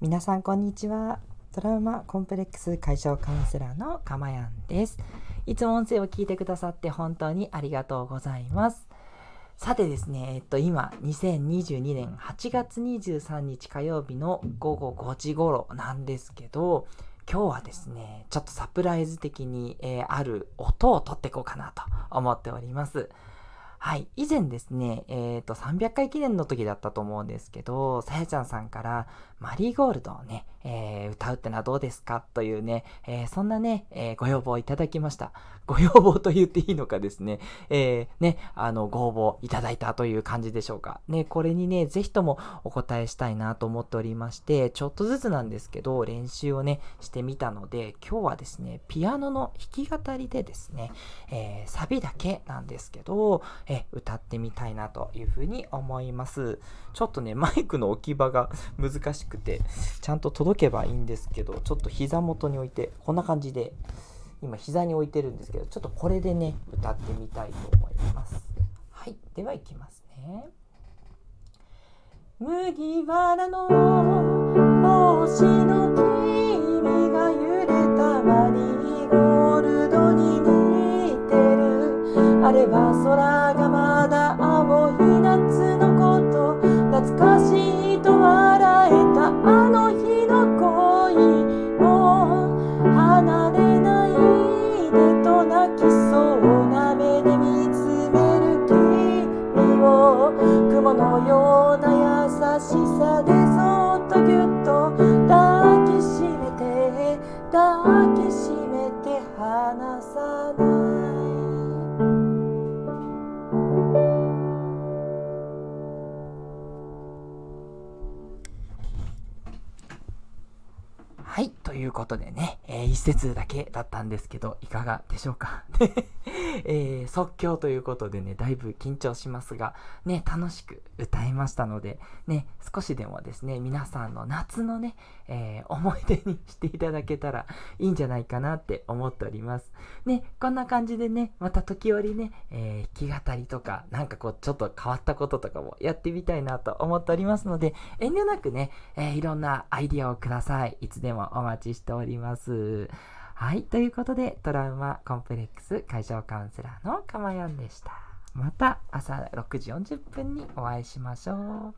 皆さんこんにちは。トラウマコンプレックス解消カウンセラーのかまやんです。いつも音声を聞いてくださって本当にありがとうございます。さてですね、えっと、今、2022年8月23日火曜日の午後5時頃なんですけど、今日はですね、ちょっとサプライズ的に、えー、ある音を取っていこうかなと思っております。はい。以前ですね、えっ、ー、と、300回記念の時だったと思うんですけど、さやちゃんさんからマリーゴールドをね、えー、歌うってのはどうですか？というね、えー、そんなね、えー、ご要望をいただきました。ご要望と言っていいのかですね、えね、あの、ご応募いただいたという感じでしょうか。ね、これにね、ぜひともお答えしたいなと思っておりまして、ちょっとずつなんですけど、練習をね、してみたので、今日はですね、ピアノの弾き語りでですね、えサビだけなんですけど、え歌ってみたいなというふうに思います。ちょっとね、マイクの置き場が難しくて、ちゃんと届けばいいんですけど、ちょっと膝元に置いて、こんな感じで、今膝に置いてるんですけど、ちょっとこれでね、歌ってみたいと思います。はい、ではいきますね。麦わらの帽子の君が揺れたマリーゴールドに似てるあれは空がまだ青い夏のこと懐かしいのような優しさではい。ということでね、えー、一節だけだったんですけど、いかがでしょうか？えー、即興ということでね、だいぶ緊張しますが、ね、楽しく歌いましたので、ね、少しでもですね、皆さんの夏のね、えー、思い出にしていただけたらいいんじゃないかなって思っております。ね、こんな感じでね、また時折ね、えー、弾き語りとか、なんかこう、ちょっと変わったこととかもやってみたいなと思っておりますので、遠慮なくね、えいろんなアイディアをください。いつでももお待ちしております。はい。ということで、トラウマコンプレックス解消カウンセラーのかまやんでした。また朝6時40分にお会いしましょう。